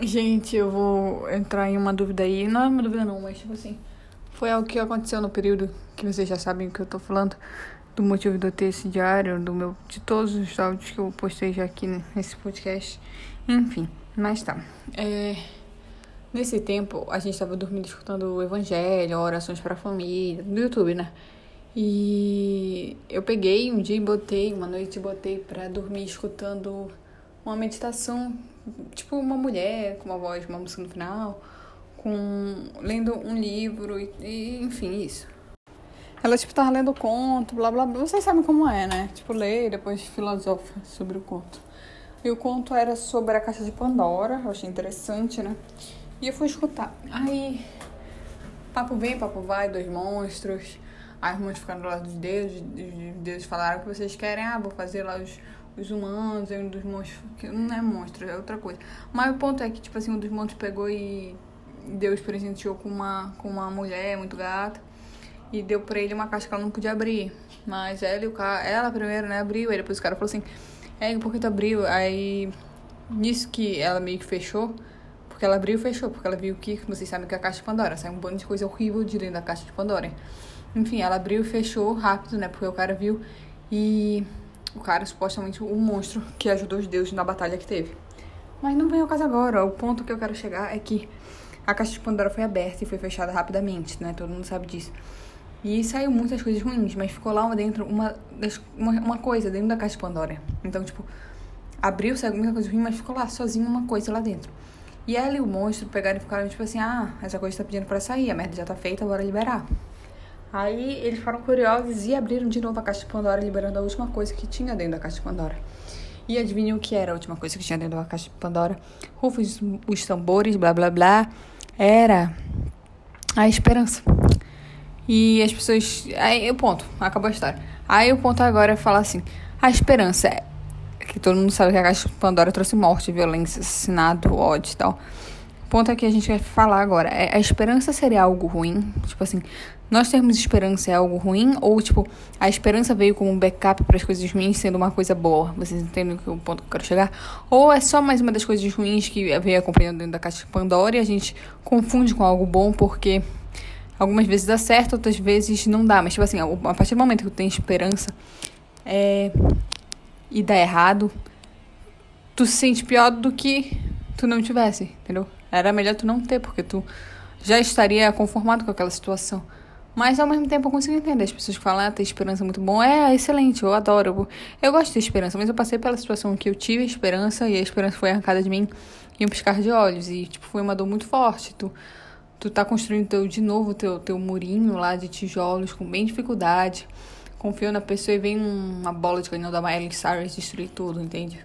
Gente, eu vou entrar em uma dúvida aí. Não é uma dúvida não, mas tipo assim. Foi algo que aconteceu no período que vocês já sabem o que eu tô falando. Do motivo de eu ter esse diário, do meu, de todos os áudios que eu postei já aqui nesse podcast. Enfim, mas tá. É, nesse tempo, a gente tava dormindo escutando o evangelho, orações pra família, no YouTube, né? E eu peguei um dia e botei, uma noite botei pra dormir escutando uma meditação, tipo uma mulher com uma voz, uma música no final, com lendo um livro e, e enfim, isso. Ela, tipo, tava lendo conto, blá blá blá. Vocês sabem como é, né? Tipo, lê e depois filosofa sobre o conto. E o conto era sobre a caixa de Pandora, eu achei interessante, né? E eu fui escutar. Aí, papo vem, papo vai, dois monstros. Os monstros ficaram do lado dos deuses, os deuses falaram que vocês querem, ah, vou fazer lá os os humanos, é um dos monstros, que não é monstro, é outra coisa. Mas o ponto é que, tipo assim, um dos monstros pegou e Deus presenteou com uma, com uma mulher muito gata e deu pra ele uma caixa que ela não podia abrir. Mas ela e o cara, ela primeiro, né, abriu, e depois o cara falou assim, é, por que tu abriu? Aí, nisso que ela meio que fechou, porque ela abriu e fechou, porque ela viu que, vocês sabem que é a caixa de Pandora, sai um bando de coisa horrível de dentro da caixa de Pandora. Enfim, ela abriu e fechou rápido, né, porque o cara viu e o cara supostamente o monstro que ajudou os deuses na batalha que teve. Mas não vem ao caso agora. O ponto que eu quero chegar é que a caixa de Pandora foi aberta e foi fechada rapidamente, né? Todo mundo sabe disso. E saiu muitas coisas ruins, mas ficou lá dentro uma, uma, uma coisa dentro da caixa de Pandora. Então, tipo, abriu, saiu muita coisa ruim, mas ficou lá sozinho uma coisa lá dentro. E ela e o monstro pegaram e ficaram tipo assim: ah, essa coisa tá pedindo pra sair, a merda já tá feita, bora liberar. Aí eles foram curiosos e abriram de novo a caixa de Pandora, liberando a última coisa que tinha dentro da caixa de Pandora. E adivinham o que era a última coisa que tinha dentro da caixa de Pandora? Rufos os tambores, blá blá blá. Era a esperança. E as pessoas. Aí o ponto, acabou a história. Aí o ponto agora é falar assim: a esperança é. Que todo mundo sabe que a caixa de Pandora trouxe morte, violência, assassinato, ódio e tal. Ponto é que a gente vai falar agora. É, a esperança seria algo ruim? Tipo assim, nós termos esperança é algo ruim? Ou, tipo, a esperança veio como um backup para as coisas ruins sendo uma coisa boa? Vocês entendem o ponto que eu quero chegar? Ou é só mais uma das coisas ruins que veio acompanhando dentro da caixa de Pandora e a gente confunde com algo bom porque algumas vezes dá certo, outras vezes não dá. Mas, tipo assim, a partir do momento que tu tem esperança é... e dá errado, tu se sente pior do que tu não tivesse, entendeu? Era melhor tu não ter, porque tu já estaria conformado com aquela situação. Mas ao mesmo tempo eu consigo entender as pessoas que falam, ah, ter esperança é muito bom. É, excelente, eu adoro. Eu, eu gosto de ter esperança, mas eu passei pela situação que eu tive esperança e a esperança foi arrancada de mim em um piscar de olhos. E, tipo, foi uma dor muito forte. Tu, tu tá construindo teu, de novo teu, teu murinho lá de tijolos com bem dificuldade. Confiou na pessoa e vem uma bola de canhão da Miley Cyrus destruir tudo, entende?